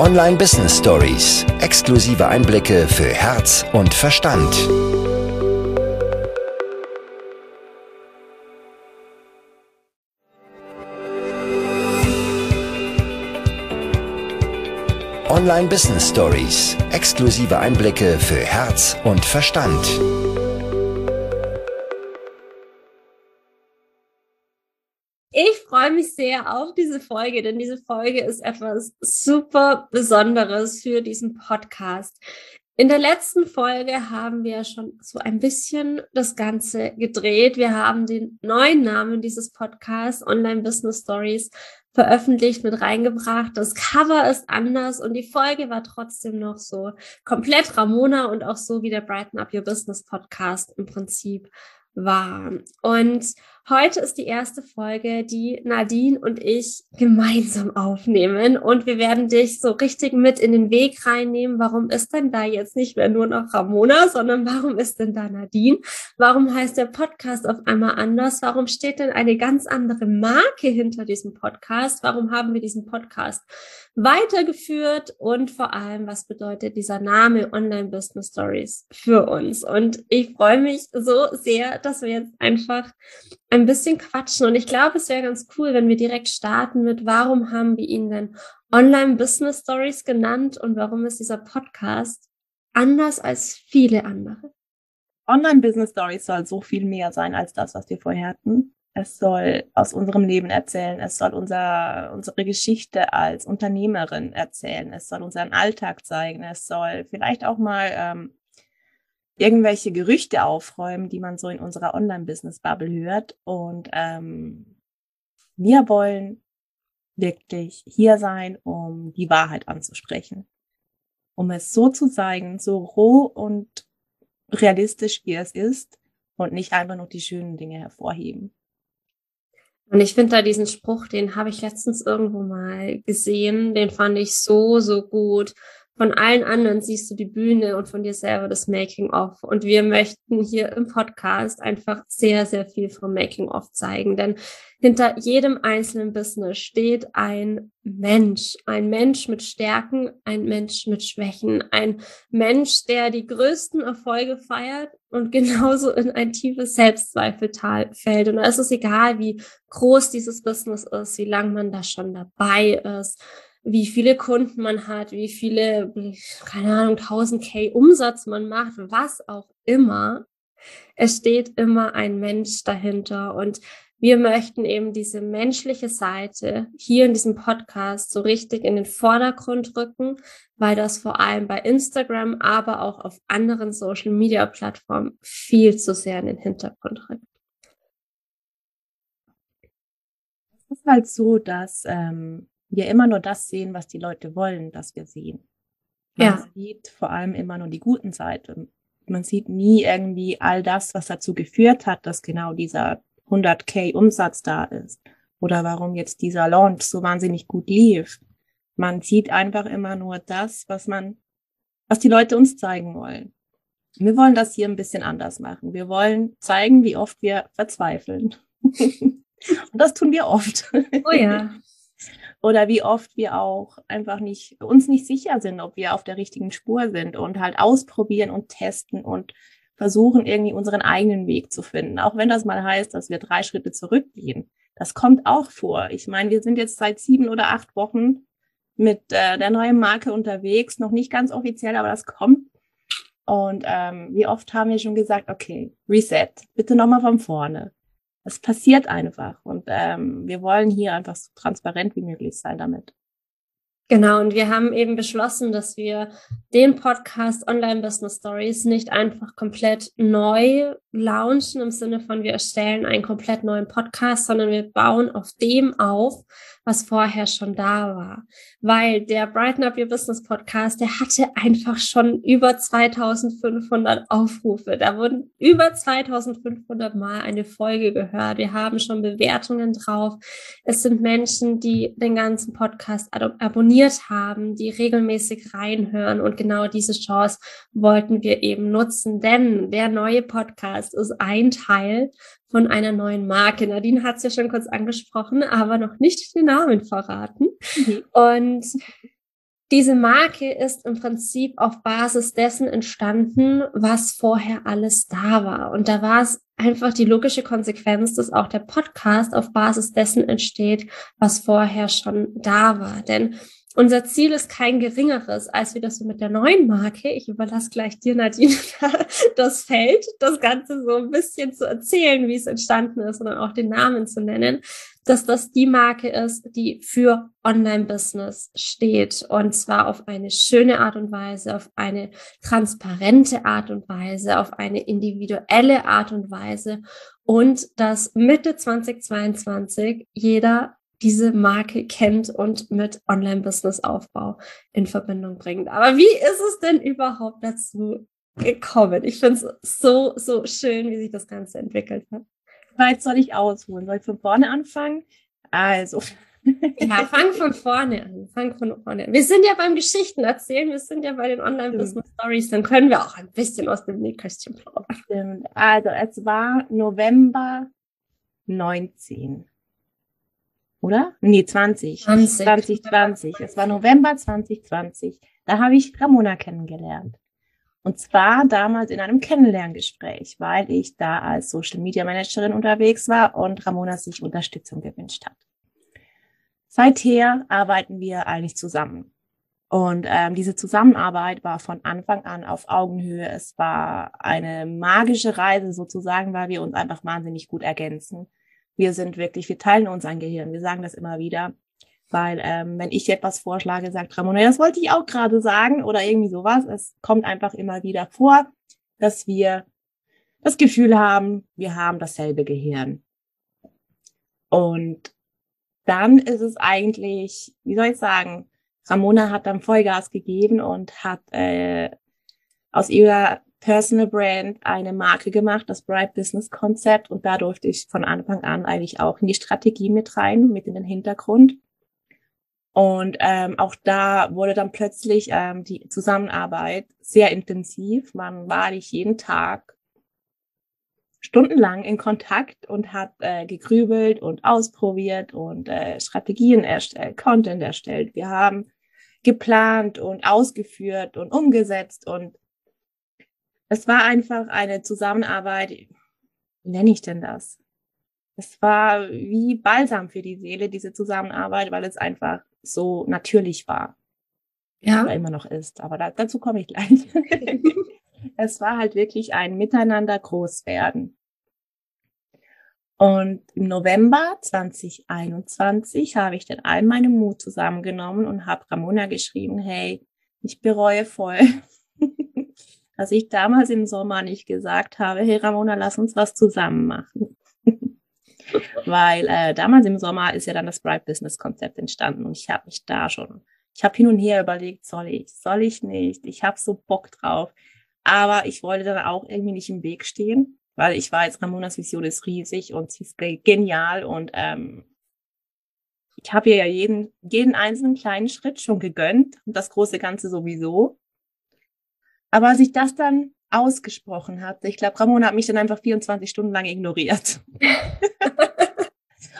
Online Business Stories. Exklusive Einblicke für Herz und Verstand. Online Business Stories. Exklusive Einblicke für Herz und Verstand. Sehr auf diese Folge, denn diese Folge ist etwas super Besonderes für diesen Podcast. In der letzten Folge haben wir schon so ein bisschen das Ganze gedreht. Wir haben den neuen Namen dieses Podcasts, Online Business Stories, veröffentlicht, mit reingebracht. Das Cover ist anders und die Folge war trotzdem noch so komplett Ramona und auch so wie der Brighten Up Your Business Podcast im Prinzip war. Und Heute ist die erste Folge, die Nadine und ich gemeinsam aufnehmen und wir werden dich so richtig mit in den Weg reinnehmen. Warum ist denn da jetzt nicht mehr nur noch Ramona, sondern warum ist denn da Nadine? Warum heißt der Podcast auf einmal anders? Warum steht denn eine ganz andere Marke hinter diesem Podcast? Warum haben wir diesen Podcast weitergeführt und vor allem, was bedeutet dieser Name Online Business Stories für uns? Und ich freue mich so sehr, dass wir jetzt einfach ein bisschen quatschen. Und ich glaube, es wäre ganz cool, wenn wir direkt starten mit, warum haben wir ihn denn Online Business Stories genannt und warum ist dieser Podcast anders als viele andere? Online Business Stories soll so viel mehr sein als das, was wir vorher hatten. Es soll aus unserem Leben erzählen. Es soll unser, unsere Geschichte als Unternehmerin erzählen. Es soll unseren Alltag zeigen. Es soll vielleicht auch mal ähm, irgendwelche Gerüchte aufräumen, die man so in unserer Online-Business-Bubble hört. Und ähm, wir wollen wirklich hier sein, um die Wahrheit anzusprechen. Um es so zu zeigen, so roh und realistisch wie es ist und nicht einfach nur die schönen Dinge hervorheben. Und ich finde da diesen Spruch, den habe ich letztens irgendwo mal gesehen, den fand ich so, so gut von allen anderen siehst du die Bühne und von dir selber das Making-of. Und wir möchten hier im Podcast einfach sehr, sehr viel vom Making-of zeigen. Denn hinter jedem einzelnen Business steht ein Mensch. Ein Mensch mit Stärken, ein Mensch mit Schwächen. Ein Mensch, der die größten Erfolge feiert und genauso in ein tiefes Selbstzweifeltal fällt. Und da ist es egal, wie groß dieses Business ist, wie lang man da schon dabei ist wie viele Kunden man hat, wie viele, keine Ahnung, 1000 K Umsatz man macht, was auch immer. Es steht immer ein Mensch dahinter und wir möchten eben diese menschliche Seite hier in diesem Podcast so richtig in den Vordergrund rücken, weil das vor allem bei Instagram, aber auch auf anderen Social Media Plattformen viel zu sehr in den Hintergrund rückt. Es ist halt so, dass ähm, wir immer nur das sehen, was die Leute wollen, dass wir sehen. Man ja. sieht vor allem immer nur die guten Seiten. Man sieht nie irgendwie all das, was dazu geführt hat, dass genau dieser 100k Umsatz da ist. Oder warum jetzt dieser Launch so wahnsinnig gut lief. Man sieht einfach immer nur das, was man, was die Leute uns zeigen wollen. Wir wollen das hier ein bisschen anders machen. Wir wollen zeigen, wie oft wir verzweifeln. Und das tun wir oft. Oh ja. oder wie oft wir auch einfach nicht, uns nicht sicher sind, ob wir auf der richtigen Spur sind und halt ausprobieren und testen und versuchen irgendwie unseren eigenen Weg zu finden. Auch wenn das mal heißt, dass wir drei Schritte zurückgehen. Das kommt auch vor. Ich meine, wir sind jetzt seit sieben oder acht Wochen mit äh, der neuen Marke unterwegs, noch nicht ganz offiziell, aber das kommt. Und ähm, wie oft haben wir schon gesagt, okay, Reset, bitte nochmal von vorne es passiert einfach. Und ähm, wir wollen hier einfach so transparent wie möglich sein damit. Genau, und wir haben eben beschlossen, dass wir den Podcast Online Business Stories nicht einfach komplett neu launchen im Sinne von wir erstellen einen komplett neuen Podcast, sondern wir bauen auf dem auf, was vorher schon da war. Weil der Brighten Up Your Business Podcast, der hatte einfach schon über 2500 Aufrufe. Da wurden über 2500 Mal eine Folge gehört. Wir haben schon Bewertungen drauf. Es sind Menschen, die den ganzen Podcast abonniert haben, die regelmäßig reinhören. Und genau diese Chance wollten wir eben nutzen, denn der neue Podcast ist ein Teil von einer neuen Marke. Nadine hat es ja schon kurz angesprochen, aber noch nicht den Namen verraten. Mhm. Und diese Marke ist im Prinzip auf Basis dessen entstanden, was vorher alles da war. Und da war es einfach die logische Konsequenz, dass auch der Podcast auf Basis dessen entsteht, was vorher schon da war. Denn unser Ziel ist kein geringeres, als wir das so mit der neuen Marke. Ich überlasse gleich dir, Nadine, das Feld, das Ganze so ein bisschen zu erzählen, wie es entstanden ist und dann auch den Namen zu nennen, dass das die Marke ist, die für Online-Business steht. Und zwar auf eine schöne Art und Weise, auf eine transparente Art und Weise, auf eine individuelle Art und Weise. Und dass Mitte 2022 jeder diese Marke kennt und mit Online-Business-Aufbau in Verbindung bringt. Aber wie ist es denn überhaupt dazu gekommen? Ich finde es so, so schön, wie sich das Ganze entwickelt hat. Weit soll ich ausholen? Soll ich von vorne anfangen? Also. Ja, fang von vorne an. Fang von vorne an. Wir sind ja beim Geschichten erzählen, wir sind ja bei den Online-Business-Stories, dann können wir auch ein bisschen aus dem Nähkästchen plaudern. Also, es war November 19 oder? Nee, 20. 20. 2020. Es war November 2020. Da habe ich Ramona kennengelernt. Und zwar damals in einem Kennenlerngespräch, weil ich da als Social Media Managerin unterwegs war und Ramona sich Unterstützung gewünscht hat. Seither arbeiten wir eigentlich zusammen. Und ähm, diese Zusammenarbeit war von Anfang an auf Augenhöhe. Es war eine magische Reise sozusagen, weil wir uns einfach wahnsinnig gut ergänzen wir sind wirklich, wir teilen uns ein Gehirn. Wir sagen das immer wieder. Weil ähm, wenn ich etwas vorschlage, sagt Ramona, das wollte ich auch gerade sagen oder irgendwie sowas. Es kommt einfach immer wieder vor, dass wir das Gefühl haben, wir haben dasselbe Gehirn. Und dann ist es eigentlich, wie soll ich sagen, Ramona hat dann Vollgas gegeben und hat äh, aus ihrer Personal Brand eine Marke gemacht, das Bright Business Konzept. Und da durfte ich von Anfang an eigentlich auch in die Strategie mit rein, mit in den Hintergrund. Und ähm, auch da wurde dann plötzlich ähm, die Zusammenarbeit sehr intensiv. Man war nicht jeden Tag stundenlang in Kontakt und hat äh, gegrübelt und ausprobiert und äh, Strategien erstellt, Content erstellt. Wir haben geplant und ausgeführt und umgesetzt und es war einfach eine Zusammenarbeit, wie nenne ich denn das? Es war wie Balsam für die Seele, diese Zusammenarbeit, weil es einfach so natürlich war. Ja. Oder immer noch ist. Aber da, dazu komme ich gleich. es war halt wirklich ein Miteinander groß werden. Und im November 2021 habe ich dann all meinen Mut zusammengenommen und habe Ramona geschrieben, hey, ich bereue voll, dass ich damals im Sommer nicht gesagt habe, hey Ramona, lass uns was zusammen machen. Weil äh, damals im Sommer ist ja dann das Bright Business Konzept entstanden und ich habe mich da schon, ich habe hin und her überlegt, soll ich, soll ich nicht, ich habe so Bock drauf. Aber ich wollte dann auch irgendwie nicht im Weg stehen, weil ich weiß, Ramonas Vision ist riesig und sie ist genial und ähm, ich habe ihr ja jeden, jeden einzelnen kleinen Schritt schon gegönnt und das große Ganze sowieso. Aber als ich das dann ausgesprochen hatte, ich glaube, Ramona hat mich dann einfach 24 Stunden lang ignoriert.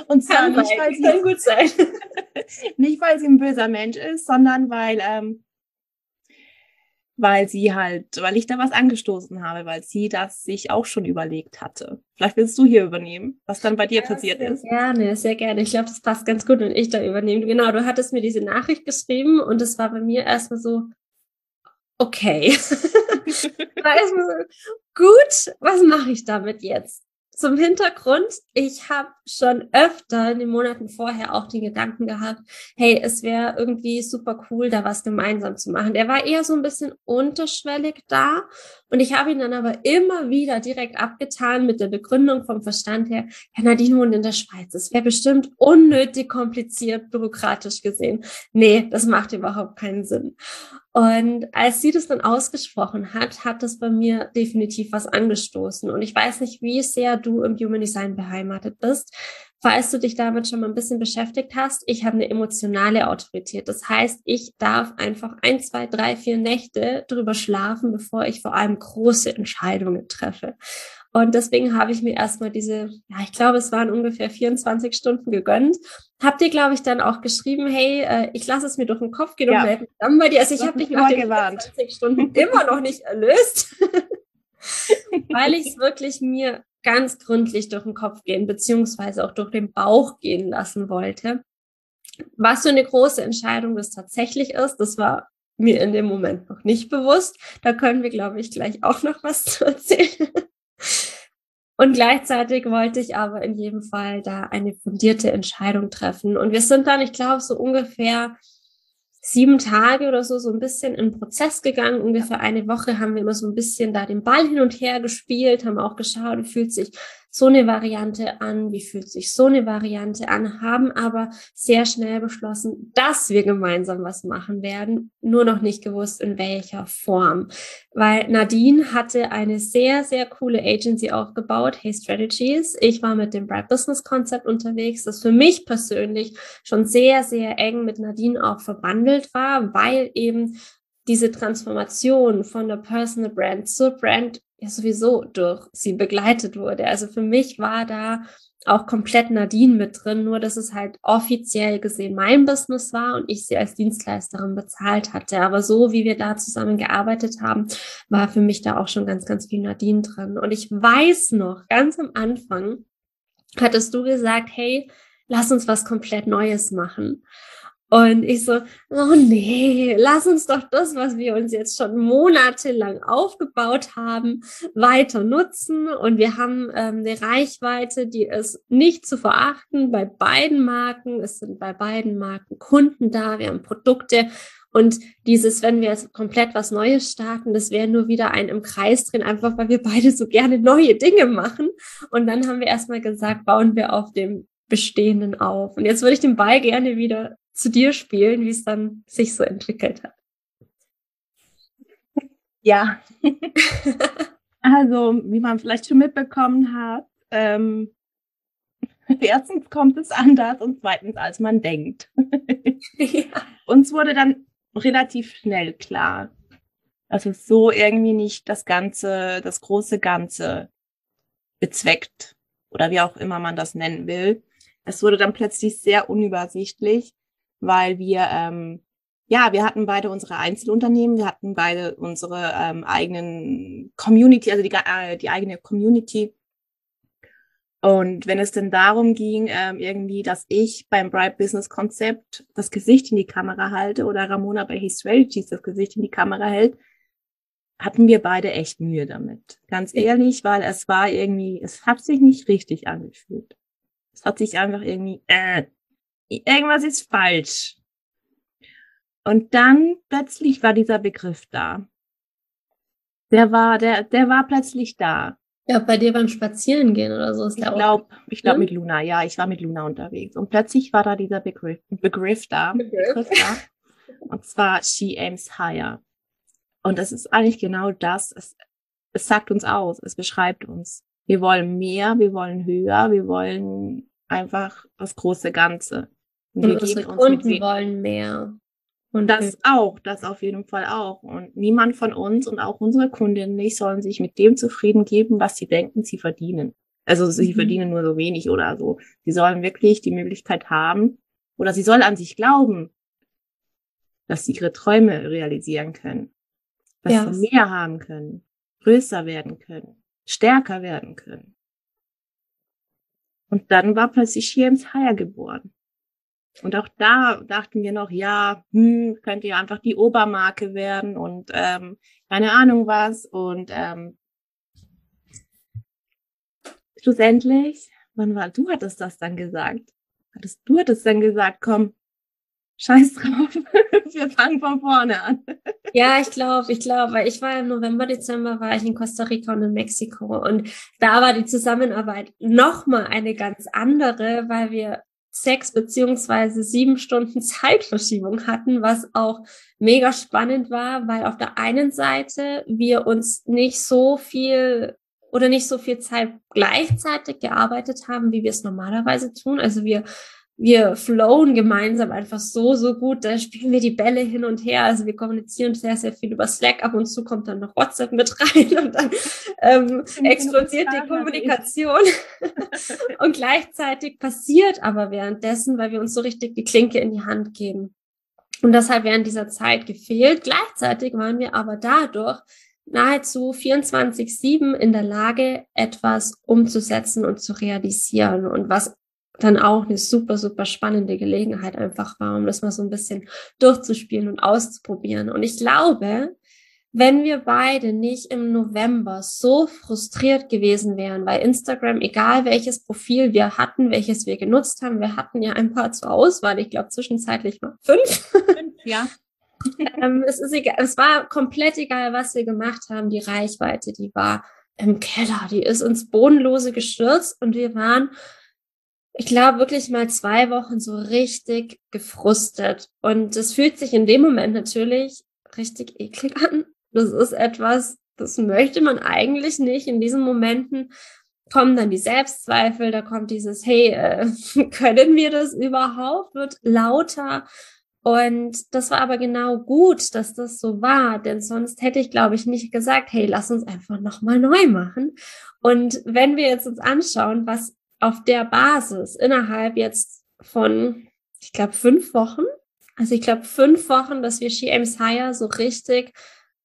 Und zwar kann nicht, weil sie, kann gut sein. nicht, weil sie ein böser Mensch ist, sondern weil, ähm, weil sie halt, weil ich da was angestoßen habe, weil sie das sich auch schon überlegt hatte. Vielleicht willst du hier übernehmen, was dann bei dir ja, passiert sehr ist. Gerne, sehr gerne. Ich glaube, das passt ganz gut, wenn ich da übernehme. Genau, du hattest mir diese Nachricht geschrieben und es war bei mir erstmal so, okay. gut, was mache ich damit jetzt? Zum Hintergrund, ich habe schon öfter in den Monaten vorher auch den Gedanken gehabt, hey, es wäre irgendwie super cool, da was gemeinsam zu machen. Der war eher so ein bisschen unterschwellig da und ich habe ihn dann aber immer wieder direkt abgetan mit der Begründung vom Verstand her, Herr Nadine wohnt in der Schweiz. Es wäre bestimmt unnötig kompliziert, bürokratisch gesehen. Nee, das macht überhaupt keinen Sinn. Und als sie das dann ausgesprochen hat, hat das bei mir definitiv was angestoßen. Und ich weiß nicht, wie sehr du im Human Design beheimatet bist. falls du dich damit schon mal ein bisschen beschäftigt hast, ich habe eine emotionale Autorität. Das heißt, ich darf einfach ein, zwei, drei, vier Nächte drüber schlafen, bevor ich vor allem große Entscheidungen treffe. Und deswegen habe ich mir erstmal diese, ja, ich glaube, es waren ungefähr 24 Stunden gegönnt. Habt ihr, glaube ich, dann auch geschrieben, hey, äh, ich lasse es mir durch den Kopf gehen ja. und melde mich dann bei dir. Also ich habe dich nach den gewarnt. 24 Stunden immer noch nicht erlöst, weil ich es wirklich mir ganz gründlich durch den Kopf gehen, beziehungsweise auch durch den Bauch gehen lassen wollte. Was für eine große Entscheidung das tatsächlich ist, das war mir in dem Moment noch nicht bewusst. Da können wir, glaube ich, gleich auch noch was zu erzählen. Und gleichzeitig wollte ich aber in jedem Fall da eine fundierte Entscheidung treffen. Und wir sind dann, ich glaube, so ungefähr sieben Tage oder so, so ein bisschen in Prozess gegangen. Ungefähr eine Woche haben wir immer so ein bisschen da den Ball hin und her gespielt, haben auch geschaut, fühlt sich so eine Variante an, wie fühlt sich so eine Variante an, haben aber sehr schnell beschlossen, dass wir gemeinsam was machen werden, nur noch nicht gewusst, in welcher Form. Weil Nadine hatte eine sehr, sehr coole Agency aufgebaut, Hey Strategies. Ich war mit dem Bright Business Concept unterwegs, das für mich persönlich schon sehr, sehr eng mit Nadine auch verbandelt war, weil eben diese Transformation von der Personal Brand zur Brand ja sowieso durch sie begleitet wurde. Also für mich war da auch komplett Nadine mit drin, nur dass es halt offiziell gesehen mein Business war und ich sie als Dienstleisterin bezahlt hatte. Aber so wie wir da zusammen gearbeitet haben, war für mich da auch schon ganz, ganz viel Nadine drin. Und ich weiß noch, ganz am Anfang hattest du gesagt, hey, lass uns was komplett Neues machen. Und ich so, oh nee, lass uns doch das, was wir uns jetzt schon monatelang aufgebaut haben, weiter nutzen. Und wir haben ähm, eine Reichweite, die ist nicht zu verachten bei beiden Marken. Es sind bei beiden Marken Kunden da, wir haben Produkte. Und dieses, wenn wir jetzt komplett was Neues starten, das wäre nur wieder ein im Kreis drin, einfach weil wir beide so gerne neue Dinge machen. Und dann haben wir erstmal gesagt, bauen wir auf dem Bestehenden auf. Und jetzt würde ich den Ball gerne wieder zu dir spielen, wie es dann sich so entwickelt hat. Ja. also, wie man vielleicht schon mitbekommen hat, ähm, erstens kommt es anders und zweitens, als man denkt. ja. Uns wurde dann relativ schnell klar, dass es so irgendwie nicht das Ganze, das große Ganze bezweckt oder wie auch immer man das nennen will. Es wurde dann plötzlich sehr unübersichtlich weil wir ähm, ja, wir hatten beide unsere Einzelunternehmen, wir hatten beide unsere ähm, eigenen Community, also die, äh, die eigene Community. Und wenn es denn darum ging, ähm, irgendwie, dass ich beim Bright Business Konzept das Gesicht in die Kamera halte oder Ramona bei His Strategies das Gesicht in die Kamera hält, hatten wir beide echt Mühe damit. Ganz ehrlich, weil es war irgendwie, es hat sich nicht richtig angefühlt. Es hat sich einfach irgendwie, äh, irgendwas ist falsch. Und dann plötzlich war dieser Begriff da. Der war, der, der war plötzlich da. Ja, bei dir beim Spazierengehen oder so ist ich der glaub, auch. Ich glaube mit Luna, ja, ich war mit Luna unterwegs. Und plötzlich war da dieser Begriff, Begriff da. Begriff. Begriff da. Und zwar She Aims Higher. Und das ist eigentlich genau das. Es, es sagt uns aus, es beschreibt uns. Wir wollen mehr, wir wollen höher, wir wollen einfach das große Ganze. Und, und unsere Kunden wollen mehr. Und das auch, das auf jeden Fall auch. Und niemand von uns und auch unsere Kundinnen nicht sollen sich mit dem zufrieden geben, was sie denken, sie verdienen. Also sie mhm. verdienen nur so wenig oder so. Sie sollen wirklich die Möglichkeit haben oder sie sollen an sich glauben, dass sie ihre Träume realisieren können, dass ja. sie mehr haben können, größer werden können, stärker werden können. Und dann war plötzlich James Hire geboren. Und auch da dachten wir noch, ja, hm, könnte ja einfach die Obermarke werden und ähm, keine Ahnung was. Und ähm, schlussendlich, wann war, du hattest das dann gesagt? Hattest du hattest dann gesagt, komm, scheiß drauf, wir fangen von vorne an. Ja, ich glaube, ich glaube, weil ich war im November, Dezember war ich in Costa Rica und in Mexiko und da war die Zusammenarbeit nochmal eine ganz andere, weil wir sechs beziehungsweise sieben Stunden Zeitverschiebung hatten, was auch mega spannend war, weil auf der einen Seite wir uns nicht so viel oder nicht so viel Zeit gleichzeitig gearbeitet haben, wie wir es normalerweise tun. Also wir wir flowen gemeinsam einfach so, so gut. Da spielen wir die Bälle hin und her. Also wir kommunizieren sehr, sehr viel über Slack. Ab und zu kommt dann noch WhatsApp mit rein und dann ähm, explodiert die Kommunikation. und gleichzeitig passiert aber währenddessen, weil wir uns so richtig die Klinke in die Hand geben. Und das hat während dieser Zeit gefehlt. Gleichzeitig waren wir aber dadurch nahezu 24-7 in der Lage, etwas umzusetzen und zu realisieren. Und was dann auch eine super, super spannende Gelegenheit einfach war, um das mal so ein bisschen durchzuspielen und auszuprobieren. Und ich glaube, wenn wir beide nicht im November so frustriert gewesen wären, weil Instagram, egal welches Profil wir hatten, welches wir genutzt haben, wir hatten ja ein paar zur Auswahl, ich glaube zwischenzeitlich mal fünf. Fünf, ja. ähm, es, ist egal, es war komplett egal, was wir gemacht haben. Die Reichweite, die war im Keller, die ist ins Bodenlose gestürzt und wir waren ich glaube, wirklich mal zwei Wochen so richtig gefrustet. Und es fühlt sich in dem Moment natürlich richtig eklig an. Das ist etwas, das möchte man eigentlich nicht. In diesen Momenten kommen dann die Selbstzweifel, da kommt dieses, hey, äh, können wir das überhaupt? Wird lauter. Und das war aber genau gut, dass das so war, denn sonst hätte ich, glaube ich, nicht gesagt, hey, lass uns einfach nochmal neu machen. Und wenn wir jetzt uns anschauen, was auf der Basis innerhalb jetzt von, ich glaube, fünf Wochen, also ich glaube, fünf Wochen, dass wir She Aims Higher so richtig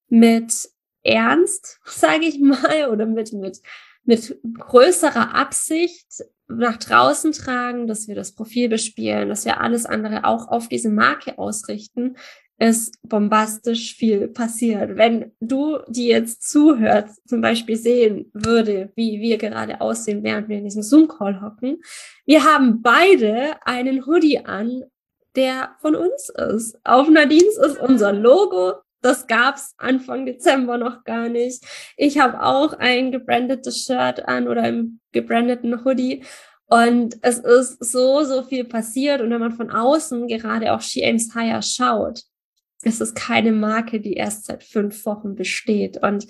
mit Ernst, sage ich mal, oder mit, mit, mit größerer Absicht nach draußen tragen, dass wir das Profil bespielen, dass wir alles andere auch auf diese Marke ausrichten, ist bombastisch viel passiert. Wenn du, die jetzt zuhört, zum Beispiel sehen würde, wie wir gerade aussehen, während wir in diesem Zoom-Call hocken, wir haben beide einen Hoodie an, der von uns ist. Auf Nadines ist unser Logo. Das gab's Anfang Dezember noch gar nicht. Ich habe auch ein gebrandetes Shirt an oder einen gebrandeten Hoodie. Und es ist so, so viel passiert. Und wenn man von außen gerade auch She Aims Higher schaut, es ist keine Marke, die erst seit fünf Wochen besteht. Und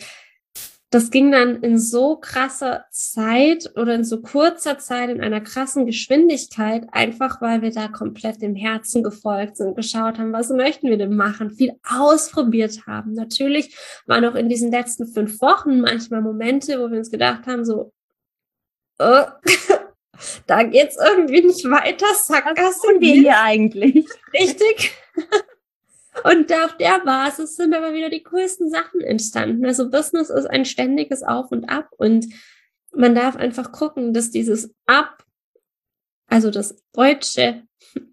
das ging dann in so krasser Zeit oder in so kurzer Zeit in einer krassen Geschwindigkeit, einfach weil wir da komplett dem Herzen gefolgt sind, geschaut haben, was möchten wir denn machen, viel ausprobiert haben. Natürlich waren auch in diesen letzten fünf Wochen manchmal Momente, wo wir uns gedacht haben, so, oh, da geht's irgendwie nicht weiter, Sackgasse. Was tun wir hier eigentlich? Richtig. Und auf der Basis sind aber wieder die coolsten Sachen entstanden. Also Business ist ein ständiges Auf und Ab und man darf einfach gucken, dass dieses Ab, also das deutsche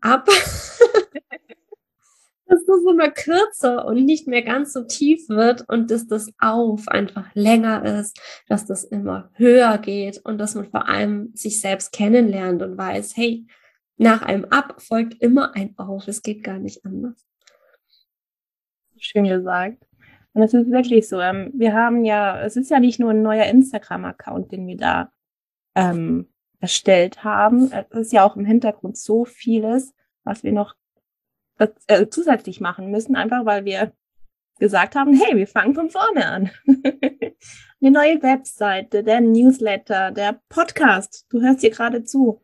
Ab, dass das immer kürzer und nicht mehr ganz so tief wird und dass das Auf einfach länger ist, dass das immer höher geht und dass man vor allem sich selbst kennenlernt und weiß, hey, nach einem Ab folgt immer ein Auf. Es geht gar nicht anders schön gesagt. Und es ist wirklich so. Ähm, wir haben ja, es ist ja nicht nur ein neuer Instagram-Account, den wir da ähm, erstellt haben. Es ist ja auch im Hintergrund so vieles, was wir noch äh, zusätzlich machen müssen, einfach weil wir gesagt haben, hey, wir fangen von vorne an. Eine neue Webseite, der Newsletter, der Podcast. Du hörst hier gerade zu.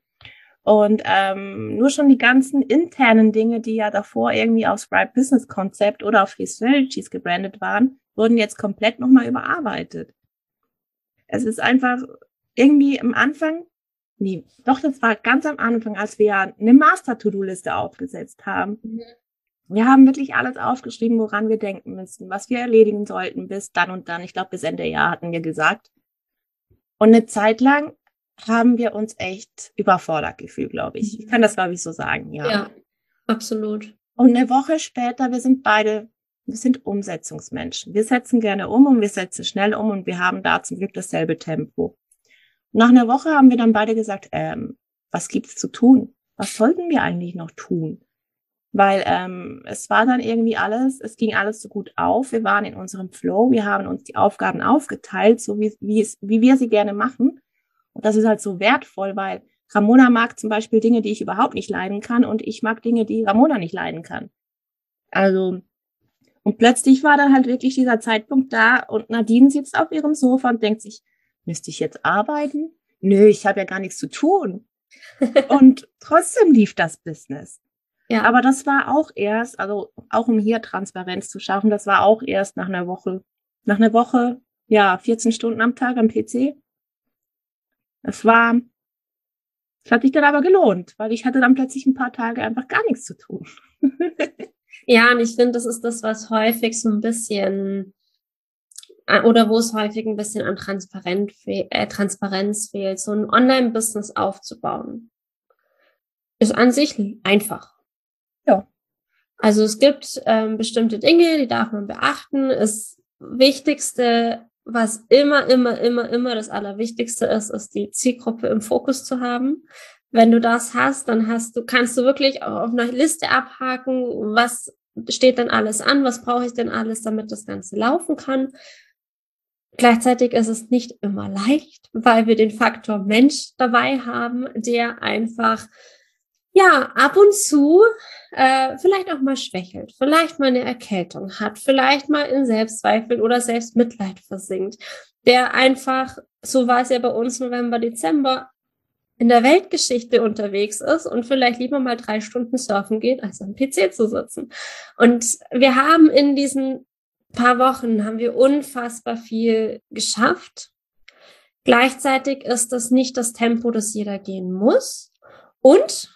Und ähm, nur schon die ganzen internen Dinge, die ja davor irgendwie aufs Right Business Konzept oder auf Strategies gebrandet waren, wurden jetzt komplett nochmal überarbeitet. Es ist einfach irgendwie am Anfang, nee, doch, das war ganz am Anfang, als wir ja eine Master-To-Do-Liste aufgesetzt haben. Mhm. Wir haben wirklich alles aufgeschrieben, woran wir denken müssen, was wir erledigen sollten bis dann und dann. Ich glaube, bis Ende Jahr hatten wir gesagt. Und eine Zeit lang haben wir uns echt überfordert gefühlt, glaube ich. Ich kann das, glaube ich, so sagen, ja. Ja, absolut. Und eine Woche später, wir sind beide, wir sind Umsetzungsmenschen. Wir setzen gerne um und wir setzen schnell um und wir haben da zum Glück dasselbe Tempo. Nach einer Woche haben wir dann beide gesagt, ähm, was gibt's zu tun? Was sollten wir eigentlich noch tun? Weil ähm, es war dann irgendwie alles, es ging alles so gut auf. Wir waren in unserem Flow, wir haben uns die Aufgaben aufgeteilt, so wie, wie, es, wie wir sie gerne machen. Und das ist halt so wertvoll, weil Ramona mag zum Beispiel Dinge, die ich überhaupt nicht leiden kann und ich mag Dinge, die Ramona nicht leiden kann. Also, und plötzlich war dann halt wirklich dieser Zeitpunkt da und Nadine sitzt auf ihrem Sofa und denkt sich, müsste ich jetzt arbeiten? Nö, ich habe ja gar nichts zu tun. und trotzdem lief das Business. Ja. Aber das war auch erst, also auch um hier Transparenz zu schaffen, das war auch erst nach einer Woche. Nach einer Woche, ja, 14 Stunden am Tag am PC. Es war, es hat sich dann aber gelohnt, weil ich hatte dann plötzlich ein paar Tage einfach gar nichts zu tun. ja, und ich finde, das ist das, was häufig so ein bisschen äh, oder wo es häufig ein bisschen an Transparenz, äh, Transparenz fehlt, so ein Online-Business aufzubauen. Ist an sich einfach. Ja. Also es gibt ähm, bestimmte Dinge, die darf man beachten. Das Wichtigste, was immer, immer, immer, immer das Allerwichtigste ist, ist die Zielgruppe im Fokus zu haben. Wenn du das hast, dann hast du, kannst du wirklich auf einer Liste abhaken, was steht denn alles an, was brauche ich denn alles, damit das Ganze laufen kann. Gleichzeitig ist es nicht immer leicht, weil wir den Faktor Mensch dabei haben, der einfach ja ab und zu äh, vielleicht auch mal schwächelt, vielleicht mal eine Erkältung hat, vielleicht mal in Selbstzweifel oder Selbstmitleid versinkt, der einfach, so war es ja bei uns November, Dezember, in der Weltgeschichte unterwegs ist und vielleicht lieber mal drei Stunden surfen geht, als am PC zu sitzen. Und wir haben in diesen paar Wochen haben wir unfassbar viel geschafft. Gleichzeitig ist das nicht das Tempo, das jeder gehen muss. Und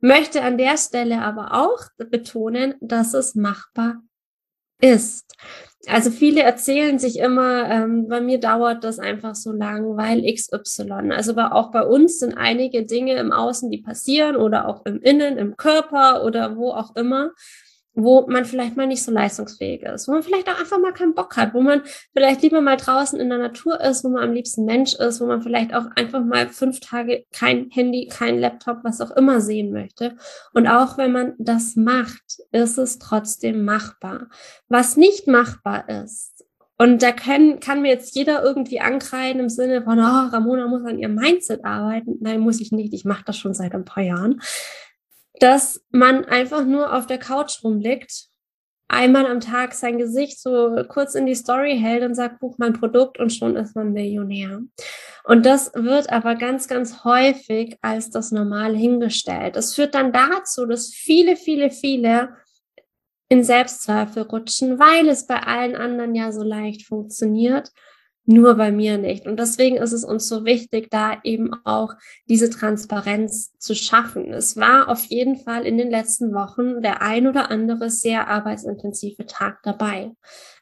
möchte an der Stelle aber auch betonen, dass es machbar ist. Also viele erzählen sich immer, ähm, bei mir dauert das einfach so lang, weil XY. Also auch bei uns sind einige Dinge im Außen, die passieren oder auch im Innen, im Körper oder wo auch immer, wo man vielleicht mal nicht so leistungsfähig ist, wo man vielleicht auch einfach mal keinen Bock hat, wo man vielleicht lieber mal draußen in der Natur ist, wo man am liebsten Mensch ist, wo man vielleicht auch einfach mal fünf Tage kein Handy, kein Laptop, was auch immer sehen möchte. Und auch wenn man das macht, ist es trotzdem machbar. Was nicht machbar ist, und da kann, kann mir jetzt jeder irgendwie ankreiden im Sinne von, oh, Ramona muss an ihrem Mindset arbeiten. Nein, muss ich nicht. Ich mache das schon seit ein paar Jahren dass man einfach nur auf der Couch rumliegt, einmal am Tag sein Gesicht so kurz in die Story hält und sagt, buch mein Produkt und schon ist man Millionär. Und das wird aber ganz, ganz häufig als das Normal hingestellt. Das führt dann dazu, dass viele, viele, viele in Selbstzweifel rutschen, weil es bei allen anderen ja so leicht funktioniert nur bei mir nicht. Und deswegen ist es uns so wichtig, da eben auch diese Transparenz zu schaffen. Es war auf jeden Fall in den letzten Wochen der ein oder andere sehr arbeitsintensive Tag dabei.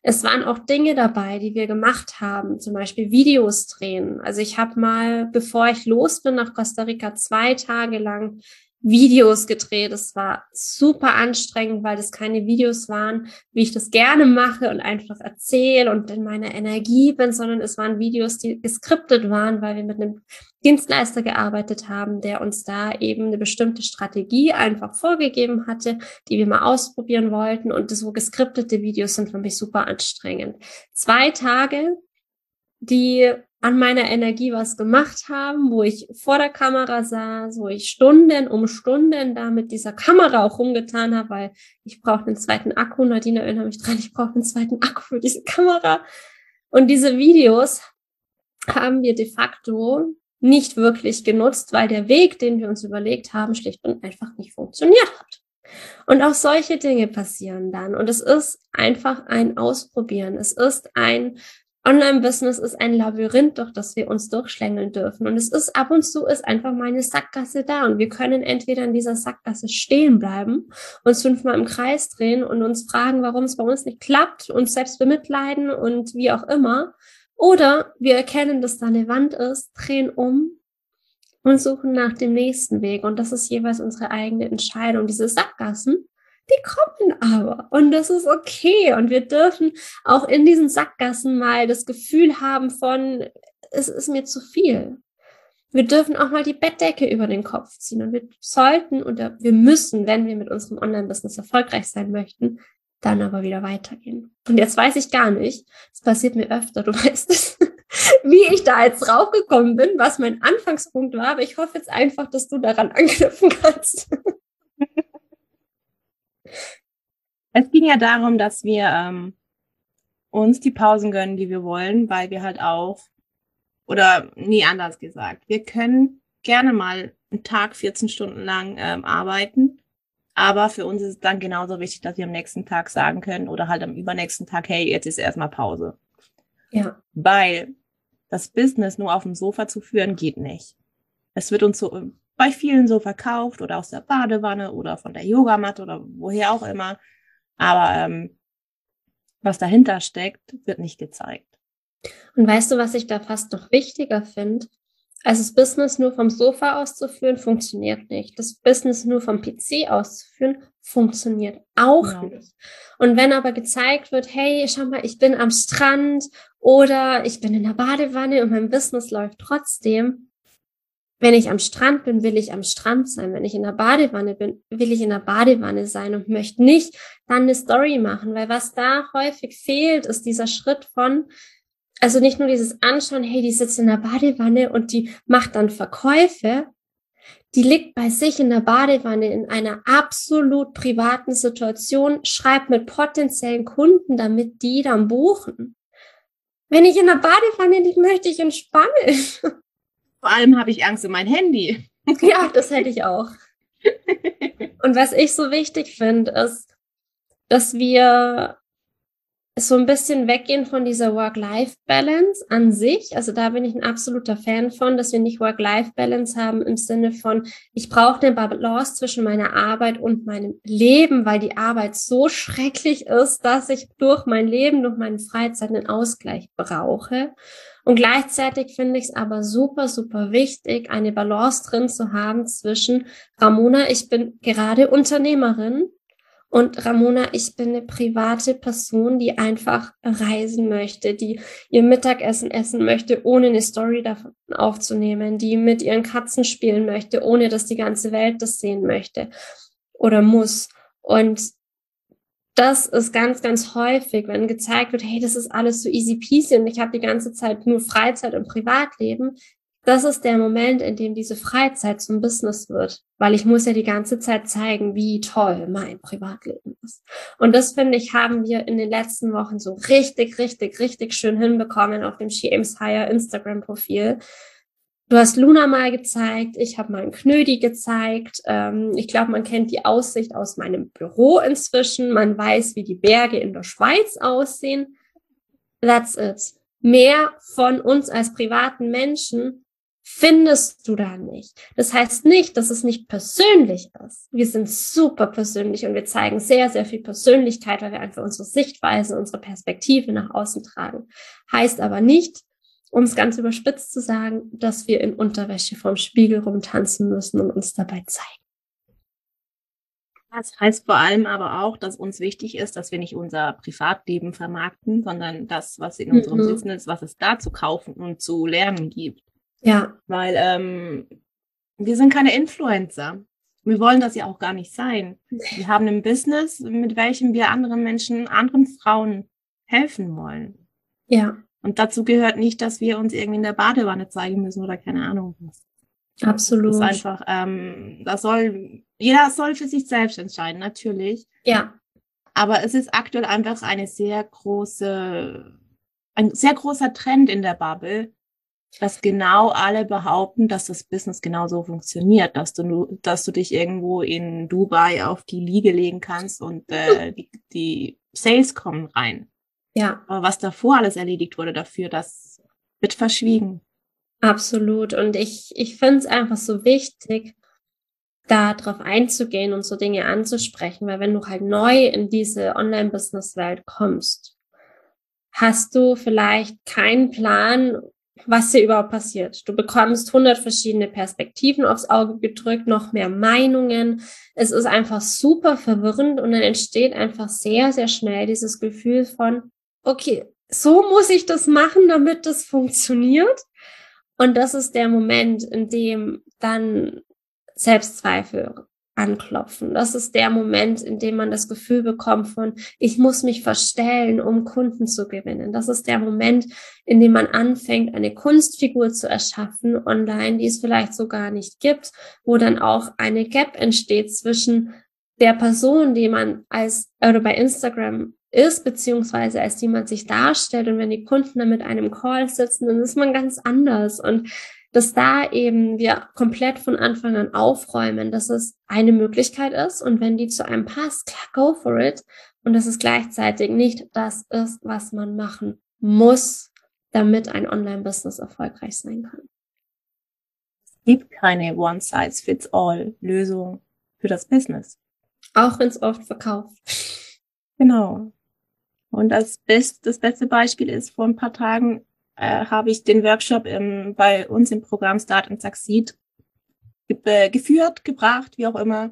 Es waren auch Dinge dabei, die wir gemacht haben, zum Beispiel Videos drehen. Also ich habe mal, bevor ich los bin nach Costa Rica, zwei Tage lang Videos gedreht. Es war super anstrengend, weil das keine Videos waren, wie ich das gerne mache und einfach erzähle und in meiner Energie bin, sondern es waren Videos, die geskriptet waren, weil wir mit einem Dienstleister gearbeitet haben, der uns da eben eine bestimmte Strategie einfach vorgegeben hatte, die wir mal ausprobieren wollten. Und so geskriptete Videos sind für mich super anstrengend. Zwei Tage, die an meiner Energie was gemacht haben, wo ich vor der Kamera saß, wo ich Stunden um Stunden da mit dieser Kamera auch rumgetan habe, weil ich brauche einen zweiten Akku. Nadine erinnert mich dran, ich brauche einen zweiten Akku für diese Kamera. Und diese Videos haben wir de facto nicht wirklich genutzt, weil der Weg, den wir uns überlegt haben, schlicht und einfach nicht funktioniert hat. Und auch solche Dinge passieren dann. Und es ist einfach ein Ausprobieren. Es ist ein Online-Business ist ein Labyrinth, durch das wir uns durchschlängeln dürfen. Und es ist ab und zu ist einfach mal eine Sackgasse da. Und wir können entweder in dieser Sackgasse stehen bleiben, uns fünfmal im Kreis drehen und uns fragen, warum es bei uns nicht klappt, uns selbst bemitleiden und wie auch immer. Oder wir erkennen, dass da eine Wand ist, drehen um und suchen nach dem nächsten Weg. Und das ist jeweils unsere eigene Entscheidung. Diese Sackgassen, die kommen aber und das ist okay und wir dürfen auch in diesen Sackgassen mal das Gefühl haben von, es ist mir zu viel. Wir dürfen auch mal die Bettdecke über den Kopf ziehen und wir sollten oder wir müssen, wenn wir mit unserem Online-Business erfolgreich sein möchten, dann aber wieder weitergehen. Und jetzt weiß ich gar nicht, es passiert mir öfter, du weißt es, wie ich da jetzt draufgekommen bin, was mein Anfangspunkt war, aber ich hoffe jetzt einfach, dass du daran anknüpfen kannst. Es ging ja darum, dass wir ähm, uns die Pausen gönnen, die wir wollen, weil wir halt auch oder nie anders gesagt, wir können gerne mal einen Tag 14 Stunden lang ähm, arbeiten, aber für uns ist es dann genauso wichtig, dass wir am nächsten Tag sagen können oder halt am übernächsten Tag, hey, jetzt ist erstmal Pause. Ja. Weil das Business nur auf dem Sofa zu führen, geht nicht. Es wird uns so bei vielen so verkauft oder aus der Badewanne oder von der Yogamatte oder woher auch immer. Aber ähm, was dahinter steckt, wird nicht gezeigt. Und weißt du, was ich da fast noch wichtiger finde? Also das Business nur vom Sofa auszuführen, funktioniert nicht. Das Business nur vom PC auszuführen, funktioniert auch ja. nicht. Und wenn aber gezeigt wird, hey, schau mal, ich bin am Strand oder ich bin in der Badewanne und mein Business läuft trotzdem, wenn ich am Strand bin, will ich am Strand sein. Wenn ich in der Badewanne bin, will ich in der Badewanne sein und möchte nicht dann eine Story machen, weil was da häufig fehlt, ist dieser Schritt von, also nicht nur dieses Anschauen, hey, die sitzt in der Badewanne und die macht dann Verkäufe, die liegt bei sich in der Badewanne in einer absolut privaten Situation, schreibt mit potenziellen Kunden, damit die dann buchen. Wenn ich in der Badewanne liege, möchte ich entspannen. Vor allem habe ich Angst um mein Handy. Ja, das hätte ich auch. Und was ich so wichtig finde, ist, dass wir so ein bisschen weggehen von dieser Work-Life-Balance an sich. Also da bin ich ein absoluter Fan von, dass wir nicht Work-Life-Balance haben im Sinne von, ich brauche eine Balance zwischen meiner Arbeit und meinem Leben, weil die Arbeit so schrecklich ist, dass ich durch mein Leben, durch meine Freizeit einen Ausgleich brauche. Und gleichzeitig finde ich es aber super, super wichtig, eine Balance drin zu haben zwischen Ramona, ich bin gerade Unternehmerin und Ramona, ich bin eine private Person, die einfach reisen möchte, die ihr Mittagessen essen möchte, ohne eine Story davon aufzunehmen, die mit ihren Katzen spielen möchte, ohne dass die ganze Welt das sehen möchte oder muss. Und das ist ganz, ganz häufig, wenn gezeigt wird, hey, das ist alles so easy peasy und ich habe die ganze Zeit nur Freizeit und Privatleben. Das ist der Moment, in dem diese Freizeit zum Business wird, weil ich muss ja die ganze Zeit zeigen, wie toll mein Privatleben ist. Und das finde ich, haben wir in den letzten Wochen so richtig, richtig, richtig schön hinbekommen auf dem She Aims Higher Instagram Profil, Du hast Luna mal gezeigt, ich habe mal einen Knödi gezeigt. Ähm, ich glaube, man kennt die Aussicht aus meinem Büro inzwischen. Man weiß, wie die Berge in der Schweiz aussehen. That's it. Mehr von uns als privaten Menschen findest du da nicht. Das heißt nicht, dass es nicht persönlich ist. Wir sind super persönlich und wir zeigen sehr, sehr viel Persönlichkeit, weil wir einfach unsere Sichtweise, unsere Perspektive nach außen tragen. Heißt aber nicht, um es ganz überspitzt zu sagen, dass wir in Unterwäsche vorm Spiegel rumtanzen müssen und uns dabei zeigen. Das heißt vor allem aber auch, dass uns wichtig ist, dass wir nicht unser Privatleben vermarkten, sondern das, was in unserem mhm. Business, was es da zu kaufen und zu lernen gibt. Ja. Weil ähm, wir sind keine Influencer. Wir wollen das ja auch gar nicht sein. Wir haben ein Business, mit welchem wir anderen Menschen, anderen Frauen helfen wollen. Ja. Und dazu gehört nicht, dass wir uns irgendwie in der Badewanne zeigen müssen oder keine Ahnung was. Absolut. Das ist einfach, ähm, das soll, jeder soll für sich selbst entscheiden, natürlich. Ja. Aber es ist aktuell einfach eine sehr große, ein sehr großer Trend in der Bubble, dass genau alle behaupten, dass das Business genau so funktioniert, dass du, dass du dich irgendwo in Dubai auf die Liege legen kannst und äh, die, die Sales kommen rein. Ja. Aber was davor alles erledigt wurde dafür, das wird verschwiegen. Absolut. Und ich, ich finde es einfach so wichtig, da drauf einzugehen und so Dinge anzusprechen, weil wenn du halt neu in diese Online-Business-Welt kommst, hast du vielleicht keinen Plan, was hier überhaupt passiert. Du bekommst 100 verschiedene Perspektiven aufs Auge gedrückt, noch mehr Meinungen. Es ist einfach super verwirrend und dann entsteht einfach sehr, sehr schnell dieses Gefühl von, okay, so muss ich das machen, damit das funktioniert. Und das ist der Moment, in dem dann Selbstzweifel anklopfen. Das ist der Moment, in dem man das Gefühl bekommt von, ich muss mich verstellen, um Kunden zu gewinnen. Das ist der Moment, in dem man anfängt, eine Kunstfigur zu erschaffen online, die es vielleicht so gar nicht gibt, wo dann auch eine Gap entsteht zwischen der Person, die man als, oder bei Instagram ist, beziehungsweise als die man sich darstellt. Und wenn die Kunden dann mit einem Call sitzen, dann ist man ganz anders. Und dass da eben wir komplett von Anfang an aufräumen, dass es eine Möglichkeit ist. Und wenn die zu einem passt, klar, go for it. Und dass es gleichzeitig nicht das ist, was man machen muss, damit ein Online-Business erfolgreich sein kann. Es gibt keine One-Size-Fits-All-Lösung für das Business. Auch wenn es oft verkauft. Genau. Und das, best, das beste Beispiel ist, vor ein paar Tagen äh, habe ich den Workshop im, bei uns im Programm Start and Succeed ge äh, geführt, gebracht, wie auch immer.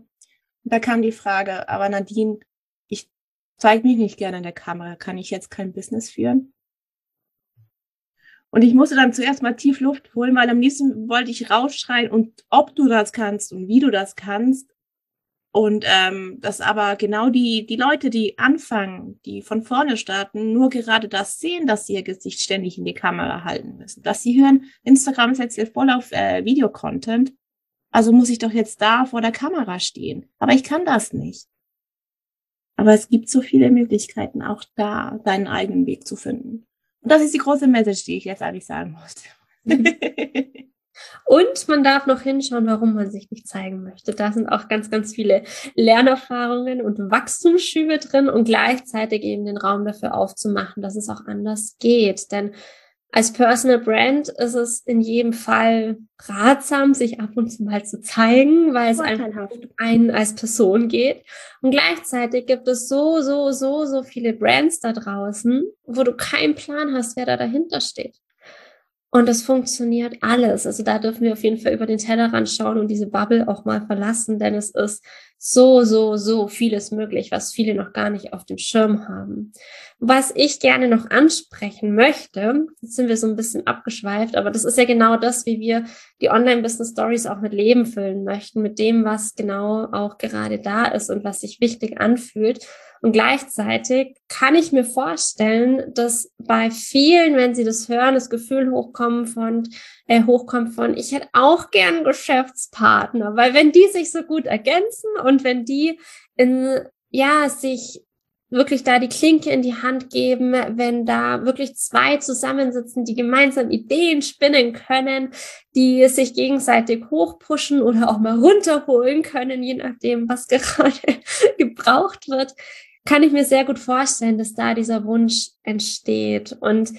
Und da kam die Frage, aber Nadine, ich zeige mich nicht gerne in der Kamera, kann ich jetzt kein Business führen? Und ich musste dann zuerst mal tief Luft holen, weil am liebsten wollte ich rausschreien und ob du das kannst und wie du das kannst. Und ähm, dass aber genau die, die Leute, die anfangen, die von vorne starten, nur gerade das sehen, dass sie ihr Gesicht ständig in die Kamera halten müssen. Dass sie hören, Instagram ist jetzt voll auf äh, Videocontent. Also muss ich doch jetzt da vor der Kamera stehen. Aber ich kann das nicht. Aber es gibt so viele Möglichkeiten, auch da deinen eigenen Weg zu finden. Und das ist die große Message, die ich jetzt eigentlich sagen muss. Und man darf noch hinschauen, warum man sich nicht zeigen möchte. Da sind auch ganz, ganz viele Lernerfahrungen und Wachstumsschübe drin und gleichzeitig eben den Raum dafür aufzumachen, dass es auch anders geht. Denn als Personal Brand ist es in jedem Fall ratsam, sich ab und zu mal zu zeigen, weil es einfach um einen als Person geht. Und gleichzeitig gibt es so, so, so, so viele Brands da draußen, wo du keinen Plan hast, wer da dahinter steht. Und es funktioniert alles. Also da dürfen wir auf jeden Fall über den Tellerrand schauen und diese Bubble auch mal verlassen, denn es ist so, so, so vieles möglich, was viele noch gar nicht auf dem Schirm haben. Was ich gerne noch ansprechen möchte, jetzt sind wir so ein bisschen abgeschweift, aber das ist ja genau das, wie wir die Online-Business Stories auch mit Leben füllen möchten, mit dem, was genau auch gerade da ist und was sich wichtig anfühlt. Und gleichzeitig kann ich mir vorstellen, dass bei vielen, wenn sie das hören, das Gefühl hochkommen von, äh, hochkommt von, ich hätte auch gern Geschäftspartner, weil wenn die sich so gut ergänzen und wenn die in, ja, sich wirklich da die Klinke in die Hand geben, wenn da wirklich zwei zusammensitzen, die gemeinsam Ideen spinnen können, die sich gegenseitig hochpushen oder auch mal runterholen können, je nachdem, was gerade gebraucht wird, kann ich mir sehr gut vorstellen, dass da dieser Wunsch entsteht. Und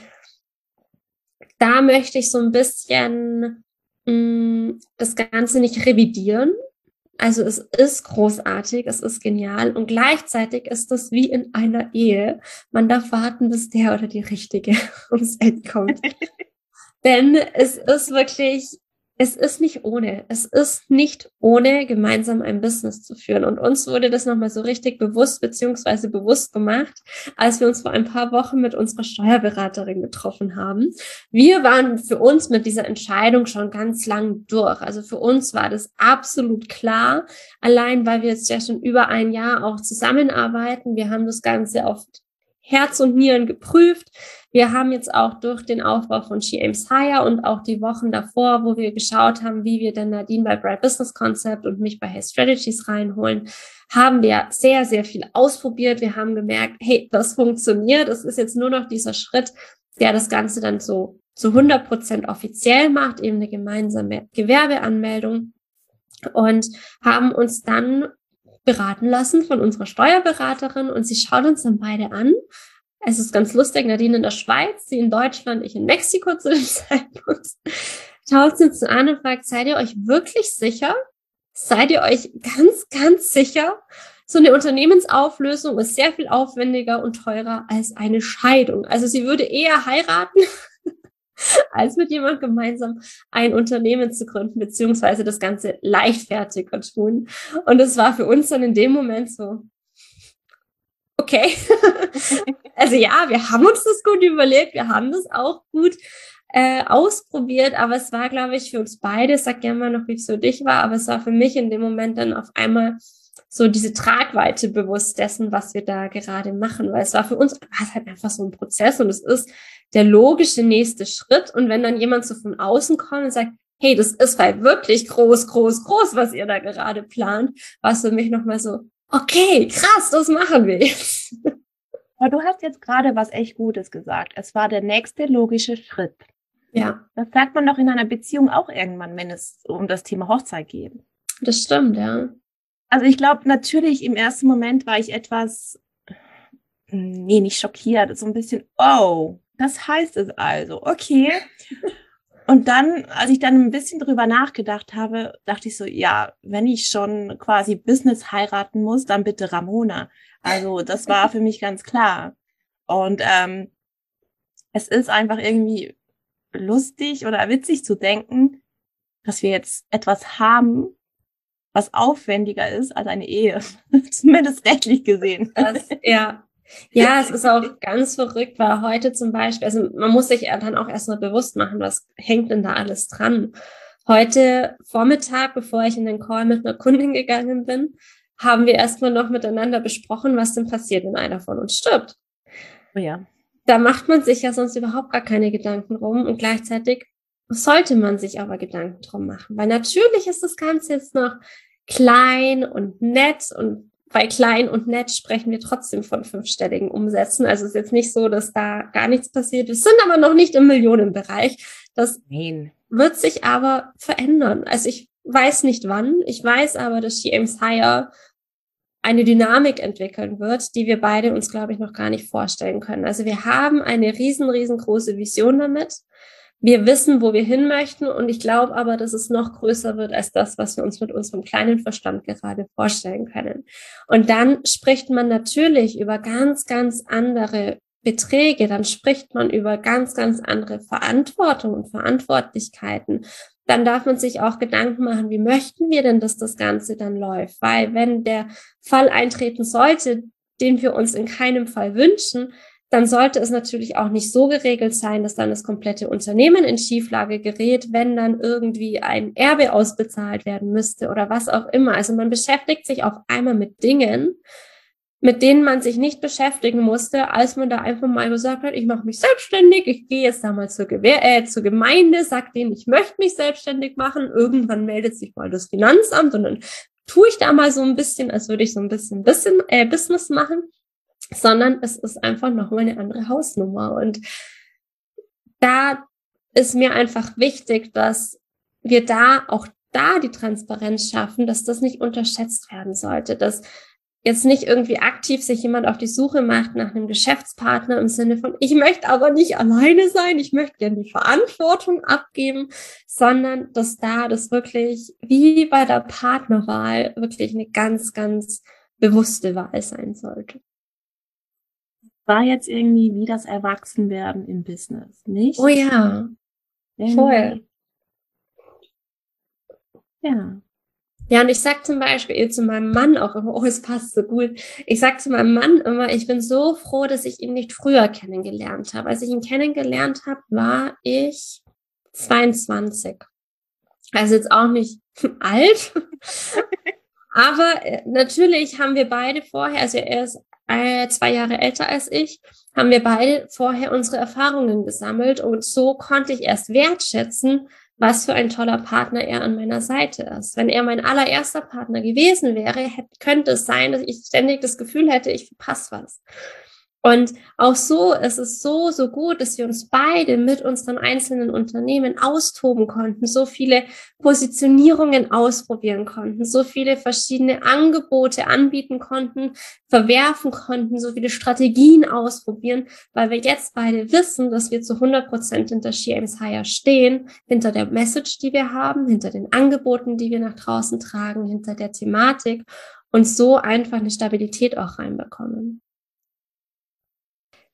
da möchte ich so ein bisschen mh, mm, das Ganze nicht revidieren. Also es ist großartig, es ist genial und gleichzeitig ist das wie in einer Ehe. Man darf warten, bis der oder die Richtige ums Ende kommt. Denn es ist wirklich es ist nicht ohne. Es ist nicht ohne, gemeinsam ein Business zu führen. Und uns wurde das nochmal so richtig bewusst beziehungsweise bewusst gemacht, als wir uns vor ein paar Wochen mit unserer Steuerberaterin getroffen haben. Wir waren für uns mit dieser Entscheidung schon ganz lang durch. Also für uns war das absolut klar, allein weil wir jetzt ja schon über ein Jahr auch zusammenarbeiten. Wir haben das Ganze auf Herz und Nieren geprüft. Wir haben jetzt auch durch den Aufbau von She Aims Higher und auch die Wochen davor, wo wir geschaut haben, wie wir denn Nadine bei Bright Business Concept und mich bei Hey Strategies reinholen, haben wir sehr, sehr viel ausprobiert. Wir haben gemerkt, hey, das funktioniert. Es ist jetzt nur noch dieser Schritt, der das Ganze dann so zu 100 Prozent offiziell macht, eben eine gemeinsame Gewerbeanmeldung und haben uns dann beraten lassen von unserer Steuerberaterin und sie schaut uns dann beide an. Es ist ganz lustig, Nadine in der Schweiz, sie in Deutschland, ich in Mexiko zu dem Zeitpunkt. Schaut sie uns an und fragt, seid ihr euch wirklich sicher? Seid ihr euch ganz, ganz sicher? So eine Unternehmensauflösung ist sehr viel aufwendiger und teurer als eine Scheidung. Also sie würde eher heiraten, als mit jemand gemeinsam ein Unternehmen zu gründen, beziehungsweise das Ganze leichtfertiger tun. Und es war für uns dann in dem Moment so, okay. also ja, wir haben uns das gut überlegt, wir haben das auch gut äh, ausprobiert, aber es war, glaube ich, für uns beide, sag gerne mal noch, wie es für dich war, aber es war für mich in dem Moment dann auf einmal so diese Tragweite bewusst dessen, was wir da gerade machen, weil es war für uns war es halt einfach so ein Prozess und es ist der logische nächste Schritt. Und wenn dann jemand so von außen kommt und sagt, hey, das ist halt wirklich groß, groß, groß, was ihr da gerade plant, war es für mich nochmal so, okay, krass, das machen wir jetzt. Aber du hast jetzt gerade was echt Gutes gesagt. Es war der nächste logische Schritt. Ja. Das sagt man doch in einer Beziehung auch irgendwann, wenn es um das Thema Hochzeit geht. Das stimmt, ja. Also ich glaube, natürlich im ersten Moment war ich etwas, nee, nicht schockiert, so ein bisschen, oh, das heißt es also, okay. Und dann, als ich dann ein bisschen drüber nachgedacht habe, dachte ich so, ja, wenn ich schon quasi Business heiraten muss, dann bitte Ramona. Also das war für mich ganz klar. Und ähm, es ist einfach irgendwie lustig oder witzig zu denken, dass wir jetzt etwas haben, was aufwendiger ist als eine Ehe. Zumindest rechtlich gesehen. Das, ja. Ja, es ist auch ganz verrückt, weil heute zum Beispiel, also man muss sich dann auch erstmal bewusst machen, was hängt denn da alles dran. Heute Vormittag, bevor ich in den Call mit einer Kundin gegangen bin, haben wir erstmal noch miteinander besprochen, was denn passiert, wenn einer von uns stirbt. Oh ja. Da macht man sich ja sonst überhaupt gar keine Gedanken rum und gleichzeitig sollte man sich aber Gedanken drum machen, weil natürlich ist das Ganze jetzt noch klein und nett und bei klein und nett sprechen wir trotzdem von fünfstelligen Umsätzen. Also es ist jetzt nicht so, dass da gar nichts passiert. Wir sind aber noch nicht im Millionenbereich. Das Nein. wird sich aber verändern. Also ich weiß nicht wann. Ich weiß aber, dass GM's Hire eine Dynamik entwickeln wird, die wir beide uns, glaube ich, noch gar nicht vorstellen können. Also wir haben eine riesen, riesengroße Vision damit. Wir wissen, wo wir hin möchten und ich glaube aber, dass es noch größer wird als das, was wir uns mit unserem kleinen Verstand gerade vorstellen können. Und dann spricht man natürlich über ganz, ganz andere Beträge, dann spricht man über ganz, ganz andere Verantwortung und Verantwortlichkeiten dann darf man sich auch Gedanken machen, wie möchten wir denn, dass das Ganze dann läuft? Weil wenn der Fall eintreten sollte, den wir uns in keinem Fall wünschen, dann sollte es natürlich auch nicht so geregelt sein, dass dann das komplette Unternehmen in Schieflage gerät, wenn dann irgendwie ein Erbe ausbezahlt werden müsste oder was auch immer. Also man beschäftigt sich auf einmal mit Dingen, mit denen man sich nicht beschäftigen musste, als man da einfach mal gesagt hat, ich mache mich selbstständig, ich gehe jetzt da mal zur, Gewehr, äh, zur Gemeinde, sag denen, ich möchte mich selbstständig machen, irgendwann meldet sich mal das Finanzamt und dann tue ich da mal so ein bisschen, als würde ich so ein bisschen, bisschen äh, Business machen, sondern es ist einfach nochmal eine andere Hausnummer. Und da ist mir einfach wichtig, dass wir da auch da die Transparenz schaffen, dass das nicht unterschätzt werden sollte, dass jetzt nicht irgendwie aktiv sich jemand auf die Suche macht nach einem Geschäftspartner im Sinne von, ich möchte aber nicht alleine sein, ich möchte gerne die Verantwortung abgeben, sondern dass da das wirklich wie bei der Partnerwahl wirklich eine ganz, ganz bewusste Wahl sein sollte. War jetzt irgendwie wie das Erwachsenwerden im Business, nicht? Oh ja. Irgendwie. Voll. Ja. Ja, und ich sag zum Beispiel zu meinem Mann auch immer, oh, es passt so gut. Ich sag zu meinem Mann immer, ich bin so froh, dass ich ihn nicht früher kennengelernt habe. Als ich ihn kennengelernt habe, war ich 22. Also jetzt auch nicht alt. Aber äh, natürlich haben wir beide vorher, also er ist äh, zwei Jahre älter als ich, haben wir beide vorher unsere Erfahrungen gesammelt und so konnte ich erst wertschätzen, was für ein toller Partner er an meiner Seite ist. Wenn er mein allererster Partner gewesen wäre, hätte, könnte es sein, dass ich ständig das Gefühl hätte, ich verpasse was. Und auch so ist es so, so gut, dass wir uns beide mit unseren einzelnen Unternehmen austoben konnten, so viele Positionierungen ausprobieren konnten, so viele verschiedene Angebote anbieten konnten, verwerfen konnten, so viele Strategien ausprobieren, weil wir jetzt beide wissen, dass wir zu 100 Prozent hinter She Hire stehen, hinter der Message, die wir haben, hinter den Angeboten, die wir nach draußen tragen, hinter der Thematik und so einfach eine Stabilität auch reinbekommen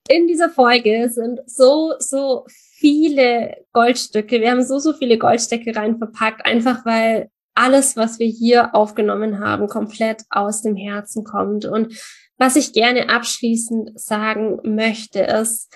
in dieser Folge sind so, so viele Goldstücke. Wir haben so, so viele Goldstücke rein verpackt, einfach weil alles, was wir hier aufgenommen haben, komplett aus dem Herzen kommt. Und was ich gerne abschließend sagen möchte, ist,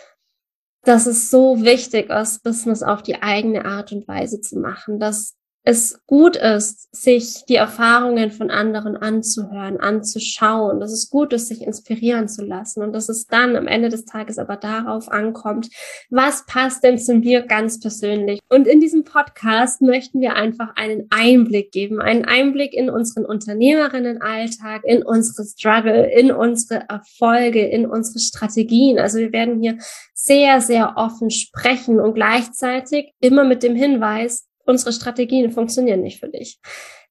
dass es so wichtig ist, Business auf die eigene Art und Weise zu machen, dass es gut ist, sich die Erfahrungen von anderen anzuhören, anzuschauen, dass es gut ist, sich inspirieren zu lassen und dass es dann am Ende des Tages aber darauf ankommt, was passt denn zu mir ganz persönlich. Und in diesem Podcast möchten wir einfach einen Einblick geben, einen Einblick in unseren Unternehmerinnenalltag, in unsere Struggle, in unsere Erfolge, in unsere Strategien. Also wir werden hier sehr, sehr offen sprechen und gleichzeitig immer mit dem Hinweis, unsere Strategien funktionieren nicht für dich.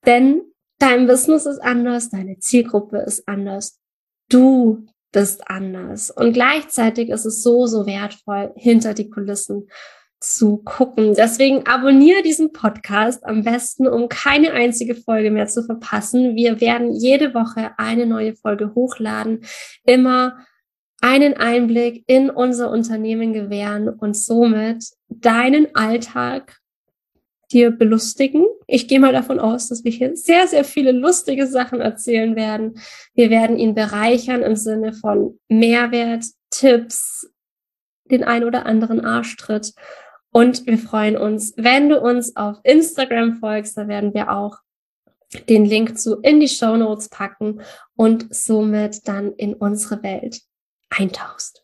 Denn dein Business ist anders, deine Zielgruppe ist anders, du bist anders. Und gleichzeitig ist es so, so wertvoll, hinter die Kulissen zu gucken. Deswegen abonniere diesen Podcast am besten, um keine einzige Folge mehr zu verpassen. Wir werden jede Woche eine neue Folge hochladen, immer einen Einblick in unser Unternehmen gewähren und somit deinen Alltag dir belustigen. Ich gehe mal davon aus, dass wir hier sehr, sehr viele lustige Sachen erzählen werden. Wir werden ihn bereichern im Sinne von Mehrwert, Tipps, den ein oder anderen Arschtritt. Und wir freuen uns, wenn du uns auf Instagram folgst, da werden wir auch den Link zu in die Show Notes packen und somit dann in unsere Welt eintauchst.